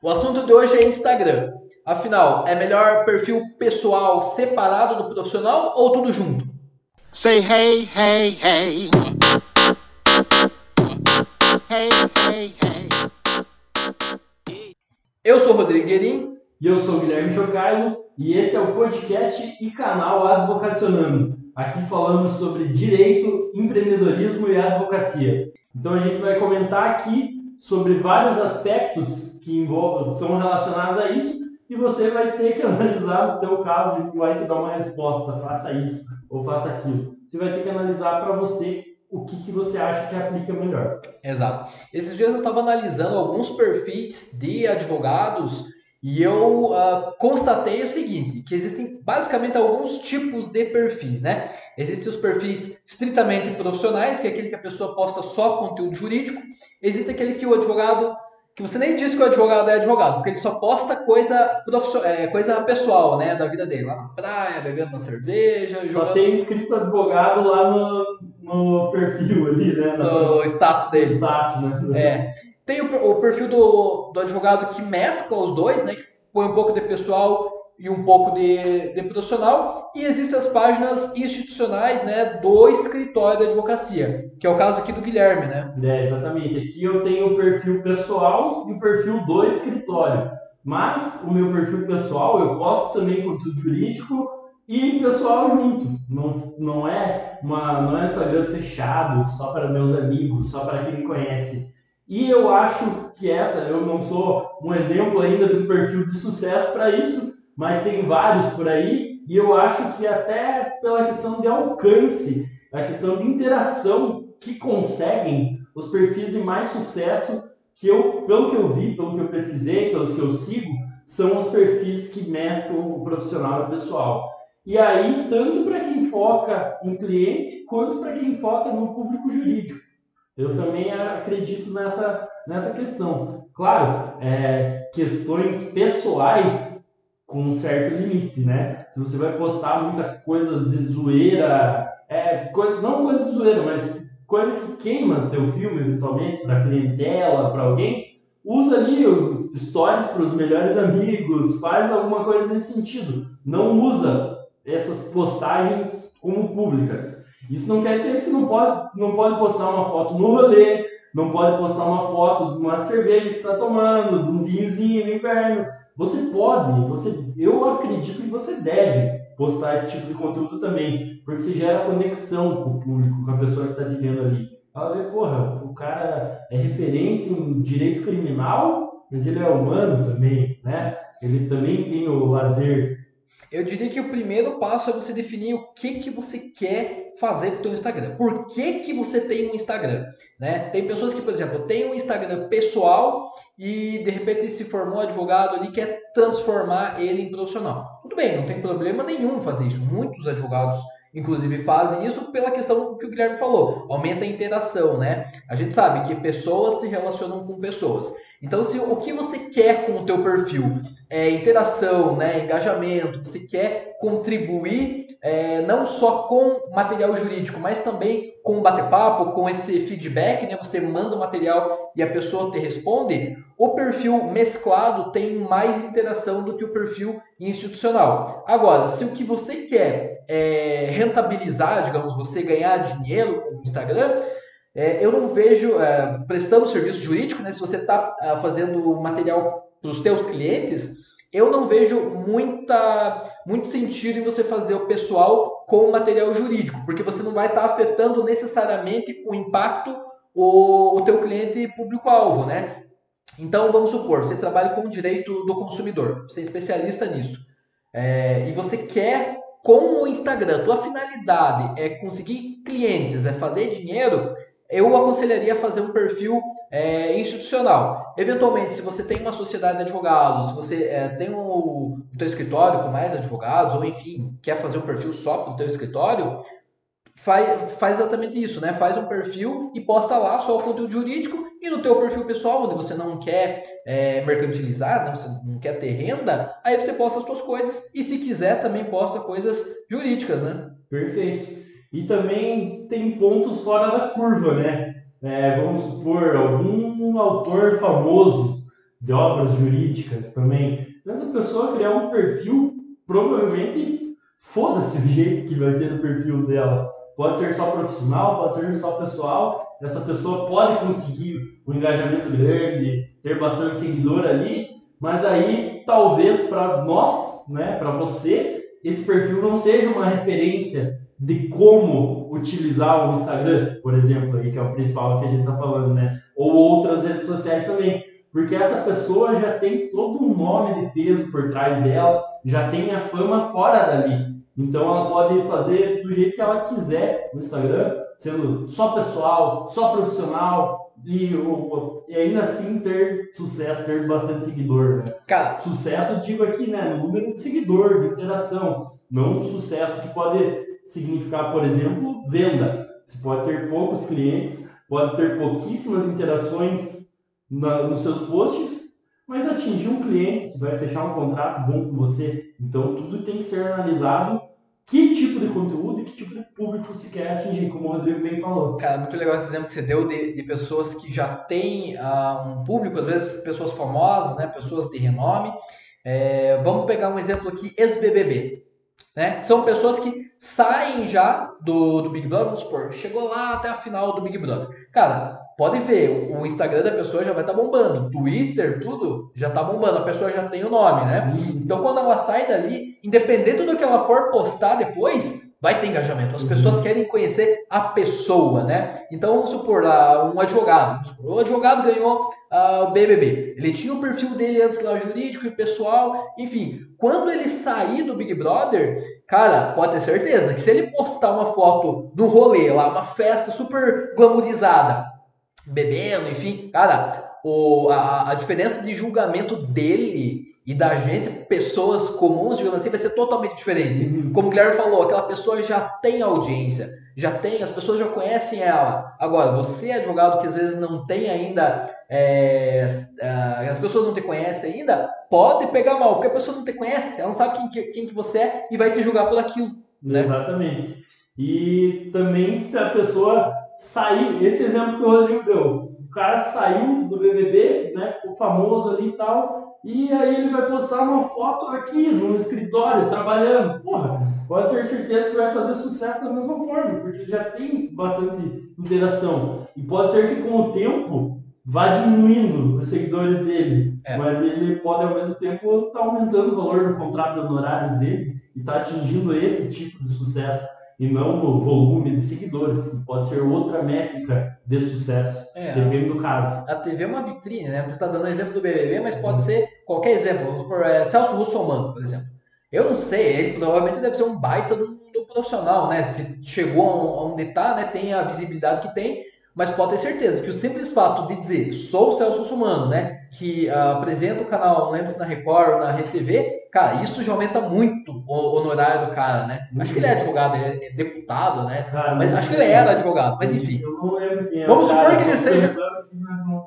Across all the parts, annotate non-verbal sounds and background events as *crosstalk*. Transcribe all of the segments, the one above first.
O assunto de hoje é Instagram. Afinal, é melhor perfil pessoal separado do profissional ou tudo junto? Say hey, hey, hey. Hey, hey, hey. Eu sou Rodrigo Guerin. E eu sou Guilherme Chocailo. E esse é o podcast e canal Advocacionando. Aqui falamos sobre direito, empreendedorismo e advocacia. Então a gente vai comentar aqui sobre vários aspectos que envolvem, são relacionados a isso e você vai ter que *laughs* analisar no teu caso e vai te dar uma resposta, faça isso ou faça aquilo. Você vai ter que analisar para você o que, que você acha que aplica melhor. Exato. Esses dias eu estava analisando alguns perfis de advogados e eu uh, constatei o seguinte, que existem basicamente alguns tipos de perfis, né? Existem os perfis estritamente profissionais, que é aquele que a pessoa posta só conteúdo jurídico. Existe aquele que o advogado, que você nem diz que o advogado é advogado, porque ele só posta coisa, é, coisa pessoal, né, da vida dele. Lá na praia, bebendo uma cerveja. Só jogando... tem escrito advogado lá no, no perfil ali, né? No status dele. Status, né? É. Tem o, o perfil do, do advogado que mescla os dois, né? Que põe um pouco de pessoal e um pouco de, de profissional. E existem as páginas institucionais né, do escritório da advocacia, que é o caso aqui do Guilherme, né? É, exatamente. Aqui eu tenho o perfil pessoal e o perfil do escritório. Mas o meu perfil pessoal eu posto também conteúdo jurídico e pessoal junto. Não, não, é uma, não é um Instagram fechado só para meus amigos, só para quem me conhece. E eu acho que essa, eu não sou um exemplo ainda do perfil de sucesso para isso, mas tem vários por aí, e eu acho que até pela questão de alcance, a questão de interação que conseguem os perfis de mais sucesso, que eu, pelo que eu vi, pelo que eu pesquisei, pelos que eu sigo, são os perfis que mesclam o profissional e o pessoal. E aí, tanto para quem foca em cliente, quanto para quem foca no público jurídico. Eu também acredito nessa, nessa questão. Claro, é, questões pessoais com um certo limite, né? Se você vai postar muita coisa de zoeira, é, não coisa de zoeira, mas coisa que queima teu filme eventualmente para clientela, para alguém, usa ali stories para os melhores amigos, faz alguma coisa nesse sentido. Não usa essas postagens como públicas. Isso não quer dizer que você não pode, não pode postar uma foto no rolê, não pode postar uma foto de uma cerveja que está tomando, de um vinhozinho no inverno. Você pode, você, eu acredito que você deve postar esse tipo de conteúdo também, porque você gera conexão com o público, com a pessoa que está te vendo ali. Ela vê, porra, o cara é referência em direito criminal, mas ele é humano também, né? Ele também tem o lazer. Eu diria que o primeiro passo é você definir o que, que você quer fazer com o teu Instagram. Por que, que você tem um Instagram? Né? Tem pessoas que, por exemplo, têm um Instagram pessoal e de repente se formou advogado ali quer transformar ele em profissional. Tudo bem, não tem problema nenhum fazer isso. Muitos advogados inclusive fazem isso pela questão que o Guilherme falou, aumenta a interação, né? A gente sabe que pessoas se relacionam com pessoas. Então, se o que você quer com o teu perfil é interação, né, engajamento, você quer contribuir é, não só com material jurídico, mas também com bate-papo, com esse feedback, né, você manda o material e a pessoa te responde, o perfil mesclado tem mais interação do que o perfil institucional. Agora, se o que você quer é rentabilizar, digamos, você ganhar dinheiro com o Instagram, é, eu não vejo, é, prestando serviço jurídico, né, se você está é, fazendo material para os teus clientes, eu não vejo muita, muito sentido em você fazer o pessoal com material jurídico, porque você não vai estar tá afetando necessariamente o impacto o, o teu cliente público-alvo, né? Então, vamos supor, você trabalha com o direito do consumidor, você é especialista nisso, é, e você quer, com o Instagram, tua finalidade é conseguir clientes, é fazer dinheiro, eu aconselharia fazer um perfil é, institucional. Eventualmente, se você tem uma sociedade de advogados, se você é, tem um, o teu escritório com mais advogados, ou enfim, quer fazer um perfil só para o teu escritório, faz, faz exatamente isso, né? Faz um perfil e posta lá só o conteúdo jurídico e no teu perfil pessoal, onde você não quer é, mercantilizar, né? você não quer ter renda, aí você posta as suas coisas e se quiser também posta coisas jurídicas, né? Perfeito. E também tem pontos fora da curva, né? É, vamos supor, algum autor famoso de obras jurídicas também. Se essa pessoa criar um perfil, provavelmente foda-se o *laughs* jeito que vai ser o perfil dela. Pode ser só profissional, pode ser só pessoal. Essa pessoa pode conseguir um engajamento grande, ter bastante seguidor ali, mas aí talvez para nós, né, para você, esse perfil não seja uma referência de como utilizar o Instagram, por exemplo, aí que é o principal que a gente está falando, né? Ou outras redes sociais também, porque essa pessoa já tem todo um nome de peso por trás dela, já tem a fama fora dali. Então ela pode fazer do jeito que ela quiser no Instagram, sendo só pessoal, só profissional e, e ainda assim ter sucesso, ter bastante seguidor. Né? Cara, sucesso digo aqui, né, número de seguidor, de interação, não um sucesso que pode significar, por exemplo, venda. Você pode ter poucos clientes, pode ter pouquíssimas interações na, nos seus posts, mas atingir um cliente que vai fechar um contrato bom com você. Então, tudo tem que ser analisado. Conteúdo e que tipo de público você quer atingir, como o Rodrigo bem falou. Cara, muito legal esse exemplo que você deu de, de pessoas que já têm uh, um público, às vezes pessoas famosas, né, pessoas de renome. É, vamos pegar um exemplo aqui, ex-BBB. Né? São pessoas que saem já do, do Big Brother, vamos supor, chegou lá até a final do Big Brother. Cara, pode ver, o Instagram da pessoa já vai estar tá bombando, Twitter, tudo já está bombando, a pessoa já tem o nome, né? Uhum. Então quando ela sai dali, independente do que ela for postar depois, vai ter engajamento. As uhum. pessoas querem conhecer a pessoa, né? Então, vamos supor, uh, um advogado. Supor, o advogado ganhou uh, o BBB. Ele tinha o perfil dele antes lá jurídico e pessoal. Enfim, quando ele sair do Big Brother, cara, pode ter certeza que se ele postar uma foto no rolê lá, uma festa super glamourizada, bebendo, enfim, cara, o, a, a diferença de julgamento dele e da gente, pessoas comuns, digamos assim, vai ser totalmente diferente. Uhum. Como o Guilherme falou, aquela pessoa já tem audiência, já tem, as pessoas já conhecem ela. Agora, você é advogado que às vezes não tem ainda, é, é, as pessoas não te conhecem ainda, pode pegar mal, porque a pessoa não te conhece, ela não sabe quem, quem que você é e vai te julgar por aquilo. Né? Exatamente. E também se a pessoa sair, esse exemplo que o Rodrigo deu, o cara saiu do BBB, né, ficou famoso ali e tal, e aí ele vai postar uma foto aqui no escritório, trabalhando. Porra, pode ter certeza que vai fazer sucesso da mesma forma, porque já tem bastante interação. E pode ser que com o tempo vá diminuindo os seguidores dele, é. mas ele pode ao mesmo tempo estar tá aumentando o valor do contrato de honorários dele e estar tá atingindo esse tipo de sucesso e não no volume de seguidores, que pode ser outra métrica de sucesso, é, depende do caso. A TV é uma vitrine, né? Você está dando exemplo do BBB, mas pode ser qualquer exemplo. Por é, Celso Russomano, por exemplo. Eu não sei, ele provavelmente deve ser um baita do, do profissional, né? Se chegou onde está, né? Tem a visibilidade que tem, mas pode ter certeza que o simples fato de dizer sou o Celso Russomano, né? Que uh, apresenta o canal, não lembro se na Record ou na Rede TV, cara, isso já aumenta muito o honorário do cara, né? Acho que ele é advogado, é, é deputado, né? Cara, mas acho que ele era advogado, mas enfim. Eu não lembro quem é. Vamos supor que ele seja.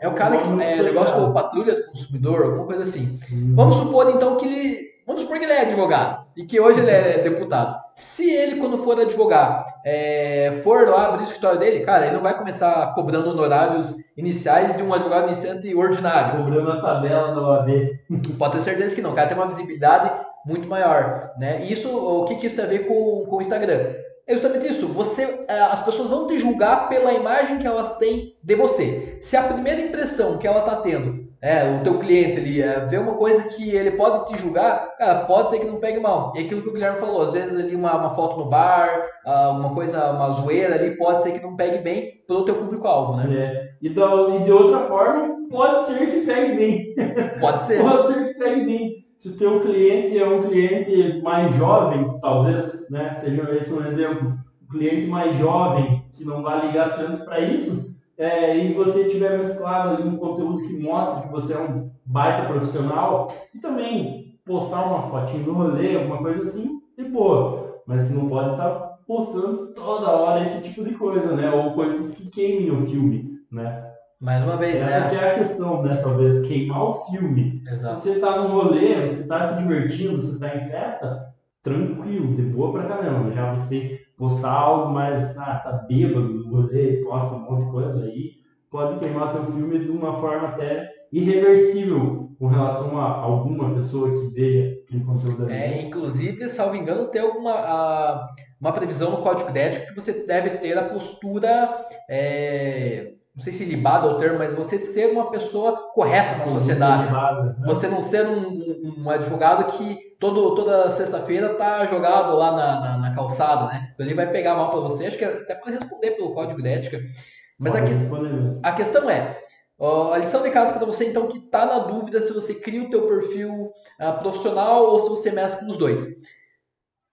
É o cara que é negócio com patrulha do consumidor, alguma coisa assim. Hum. Vamos supor então que ele Vamos supor que ele é advogado e que hoje ele é deputado. Se ele, quando for advogar, é, for lá abrir o escritório dele, cara, ele não vai começar cobrando honorários iniciais de um advogado iniciante ordinário. Cobrando a tabela da OAB. *laughs* Pode ter certeza que não. O cara tem uma visibilidade muito maior. Né? Isso, o que, que isso tem a ver com, com o Instagram? É justamente isso. Você, é, as pessoas vão te julgar pela imagem que elas têm de você. Se a primeira impressão que ela está tendo é, o teu cliente ali é, vê uma coisa que ele pode te julgar, cara, pode ser que não pegue mal. E aquilo que o Guilherme falou, às vezes ali uma, uma foto no bar, uh, uma coisa, uma zoeira ali, pode ser que não pegue bem pelo teu público-alvo, né? É. E, do, e de outra forma, pode ser que pegue bem. *laughs* Pode ser. pode ser que pegue bem. Se o teu cliente é um cliente mais jovem, talvez, né, seja esse um exemplo, um cliente mais jovem que não vai ligar tanto para isso, é, e você tiver mesclado ali um conteúdo que mostra que você é um baita profissional, e também postar uma fotinho no rolê, alguma coisa assim, de boa. Mas você não pode estar postando toda hora esse tipo de coisa, né? Ou coisas que queimem o filme, né? Mais uma vez, Essa né? que é a questão, né? Talvez queimar o filme. Exato. Você tá no rolê, você tá se divertindo, você tá em festa, tranquilo, de boa pra caramba. Já você postar algo mais, ah, tá bêbado, rolê, posta um monte de coisa aí, pode queimar teu filme de uma forma até irreversível. com relação a alguma pessoa que veja aquele conteúdo ali. É, inclusive, salvo engano, tem alguma a, uma previsão no código de ética que você deve ter a postura, é, não sei se libada é o termo, mas você ser uma pessoa correta na sociedade. Libada, né? Você não ser um, um- um advogado que todo, toda sexta-feira tá jogado lá na, na, na calçada, né? Ele vai pegar mal para você, acho que até pode responder pelo código de ética. Mas a, que- a questão é, a lição de casa para você então que está na dúvida se você cria o teu perfil ah, profissional ou se você mescla os dois.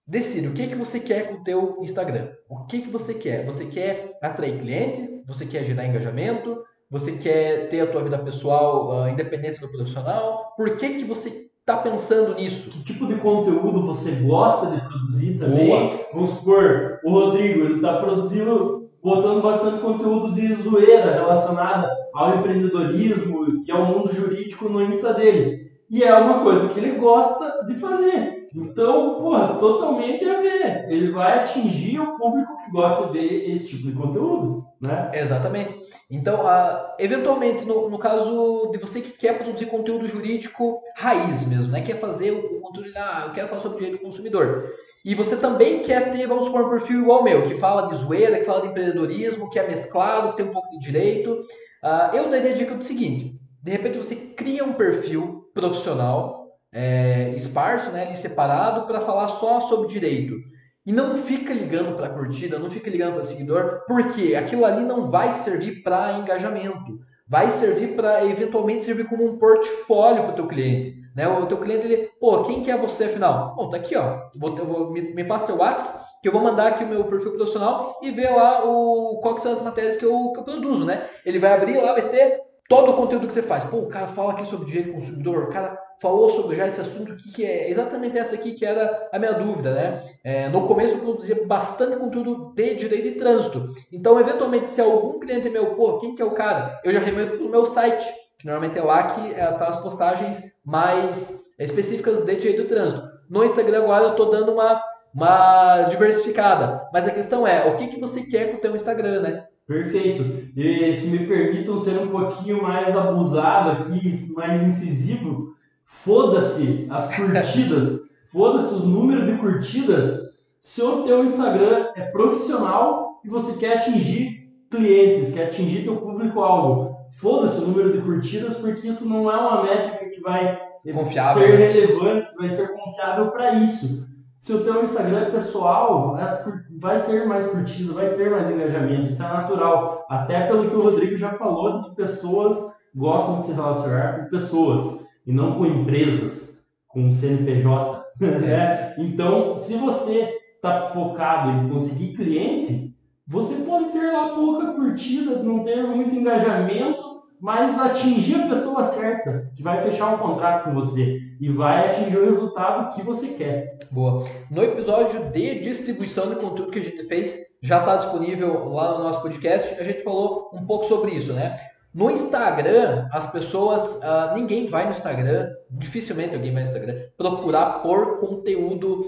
Decida o que, que você quer com o teu Instagram. O que, que você quer? Você quer atrair cliente? Você quer gerar engajamento? Você quer ter a tua vida pessoal ah, independente do profissional? Por que, que você está pensando nisso? Que tipo de conteúdo você gosta de produzir também? Boa. Vamos supor, o Rodrigo, ele está produzindo, botando bastante conteúdo de zoeira relacionada ao empreendedorismo e ao mundo jurídico no Insta dele. E é uma coisa que ele gosta de fazer. Então, porra, totalmente a ver. Ele vai atingir o público que gosta de ver esse tipo de conteúdo, né? Exatamente. Então, eventualmente, no, no caso de você que quer produzir conteúdo jurídico raiz mesmo, né? Quer fazer o, conteúdo, ah, eu quero falar sobre direito do consumidor. E você também quer ter, vamos supor, um perfil igual ao meu, que fala de zoeira, que fala de empreendedorismo, que é mesclado, que tem um pouco de direito. Ah, eu daria a dica do seguinte: de repente você cria um perfil profissional, é, esparso, né, separado, para falar só sobre direito. E não fica ligando para curtida, não fica ligando para seguidor, porque aquilo ali não vai servir para engajamento. Vai servir para eventualmente servir como um portfólio para o teu cliente. Né? O teu cliente, ele, pô, quem que é você afinal? Bom, tá aqui, ó. Vou, vou, me, me passa teu WhatsApp, que eu vou mandar aqui o meu perfil profissional e ver lá o, qual que são as matérias que eu, que eu produzo, né? Ele vai abrir lá, vai ter todo o conteúdo que você faz. Pô, o cara fala aqui sobre direito do consumidor, o cara falou sobre já esse assunto que é exatamente essa aqui que era a minha dúvida, né? É, no começo eu produzia bastante conteúdo de direito e trânsito. Então, eventualmente, se algum cliente meu, pô, quem que é o cara? Eu já remendo pelo meu site, que normalmente é lá que é, tá as postagens mais específicas de direito e trânsito. No Instagram agora eu tô dando uma, uma diversificada. Mas a questão é, o que, que você quer com o teu Instagram, né? Perfeito. E se me permitam ser um pouquinho mais abusado aqui, mais incisivo, foda-se as *laughs* curtidas, foda-se os números de curtidas. Se o teu Instagram é profissional e você quer atingir clientes, quer atingir teu público-alvo, foda-se o número de curtidas, porque isso não é uma métrica que vai Confiável, ser né? relevante, vai ser confiável para isso. Se o teu Instagram é pessoal, vai ter mais curtida, vai ter mais engajamento, isso é natural. Até pelo que o Rodrigo já falou, de que pessoas gostam de se relacionar com pessoas e não com empresas, com CNPJ. *laughs* né? Então, se você está focado em conseguir cliente, você pode ter lá pouca curtida, não ter muito engajamento, mas atingir a pessoa certa, que vai fechar um contrato com você e vai atingir o resultado que você quer. Boa. No episódio de distribuição de conteúdo que a gente fez, já está disponível lá no nosso podcast. A gente falou um pouco sobre isso, né? No Instagram, as pessoas, ah, ninguém vai no Instagram, dificilmente alguém vai no Instagram, procurar por conteúdo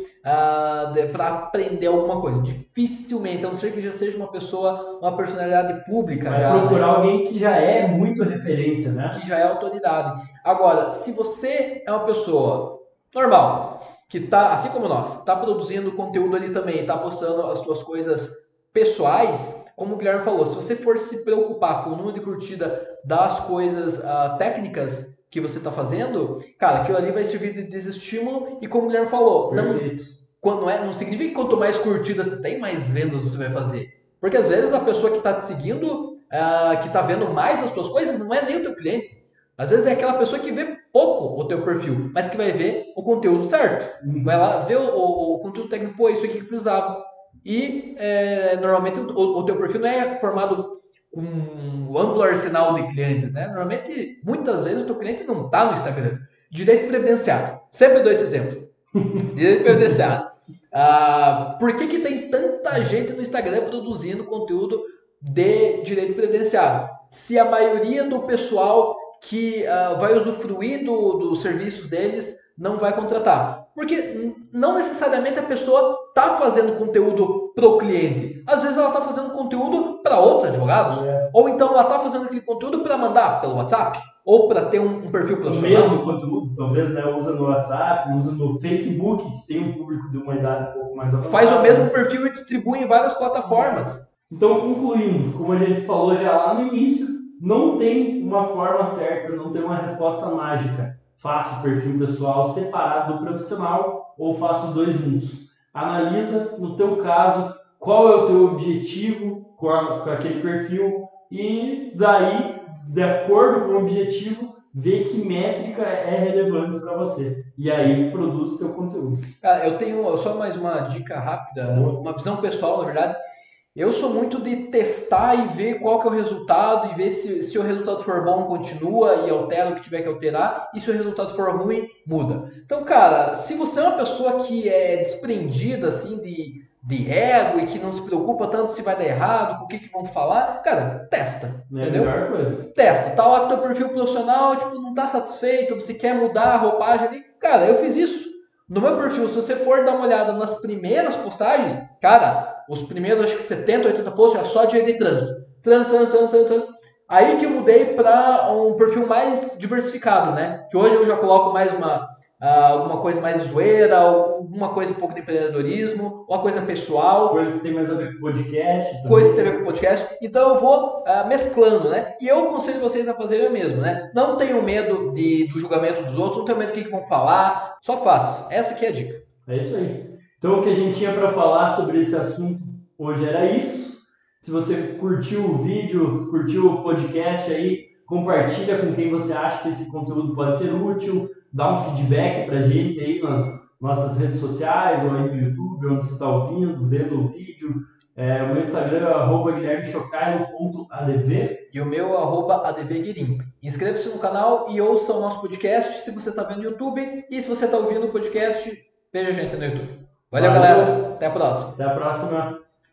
para aprender alguma coisa. Dificilmente, a não ser que já seja uma pessoa, uma personalidade pública. Vai já, né? procurar alguém que já é muito referência, né? que já é autoridade. Agora, se você é uma pessoa normal, que tá, assim como nós, está produzindo conteúdo ali também, está postando as suas coisas pessoais, como o Guilherme falou, se você for se preocupar com o número de curtida das coisas ah, técnicas que você está fazendo, cara, aquilo ali vai servir de desestímulo e como o Guilherme falou, não, quando é, não significa que quanto mais curtida você tem, mais vendas você vai fazer. Porque às vezes a pessoa que está te seguindo, ah, que está vendo mais as suas coisas, não é nem o teu cliente. Às vezes é aquela pessoa que vê pouco o teu perfil, mas que vai ver o conteúdo certo. Vai lá ver o, o- o conteúdo técnico, pô, isso aqui que precisava. E é, normalmente o, o teu perfil não é formado com um amplo arsenal de clientes, né? Normalmente, muitas vezes o teu cliente não está no Instagram. Direito previdenciário. Sempre dou esse exemplo. *laughs* Direito previdenciário. Ah, por que, que tem tanta gente no Instagram produzindo conteúdo de direito previdenciário? Se a maioria do pessoal que ah, vai usufruir do, dos serviços deles não vai contratar. Porque não necessariamente a pessoa está fazendo conteúdo pro cliente. Às vezes ela está fazendo conteúdo para outros advogados. É. Ou então ela está fazendo aquele conteúdo para mandar pelo WhatsApp. ou para ter um, um, perfil profissional? O mesmo conteúdo, talvez, né? Usa no WhatsApp, usa no Facebook, que tem um público de uma idade um pouco mais avançada. Faz o mesmo perfil e distribui em várias plataformas. Então, concluindo, como a gente falou já lá no início, não tem uma forma certa, não tem uma resposta mágica. Faça o perfil pessoal separado do profissional ou faça os dois juntos. Analisa, no teu caso, qual é o teu objetivo com, a, com aquele perfil e daí, de acordo com o objetivo, ver que métrica é relevante para você. E aí produz o teu conteúdo. Ah, eu tenho só mais uma dica rápida, uma visão pessoal, na verdade. Eu sou muito de testar e ver qual que é o resultado e ver se, se o resultado for bom, continua e altera o que tiver que alterar, e se o resultado for ruim, muda. Então, cara, se você é uma pessoa que é desprendida, assim, de, de ego e que não se preocupa tanto se vai dar errado, com o que, que vão falar, cara, testa. É entendeu? a melhor coisa. Testa. Tá lá com o teu perfil profissional, tipo, não tá satisfeito, você quer mudar a roupagem ali. Cara, eu fiz isso. No meu perfil, se você for dar uma olhada nas primeiras postagens, cara, os primeiros, acho que 70, 80 posts é só de trânsito. Trânsito, trânsito, trânsito, trânsito. Aí que eu mudei para um perfil mais diversificado, né? Que hoje eu já coloco mais uma alguma coisa mais zoeira, alguma coisa um pouco de empreendedorismo, uma coisa pessoal. Coisa que tem mais a ver com podcast. Também. Coisa que tem a ver com podcast. Então eu vou uh, mesclando, né? E eu aconselho vocês a fazerem o mesmo, né? Não tenham medo de, do julgamento dos outros, não tenham medo do que vão falar, só faça. Essa aqui é a dica. É isso aí. Então, o que a gente tinha para falar sobre esse assunto hoje era isso. Se você curtiu o vídeo, curtiu o podcast aí, compartilha com quem você acha que esse conteúdo pode ser útil, dá um feedback para a gente aí nas nossas redes sociais ou aí no YouTube, onde você está ouvindo, vendo o vídeo. É, o meu Instagram é arroba e o meu arroba advguirim. Inscreva-se no canal e ouça o nosso podcast se você está vendo no YouTube e se você está ouvindo o podcast, veja a gente no YouTube. Valeu, Valeu, galera. Até a próxima. Até a próxima.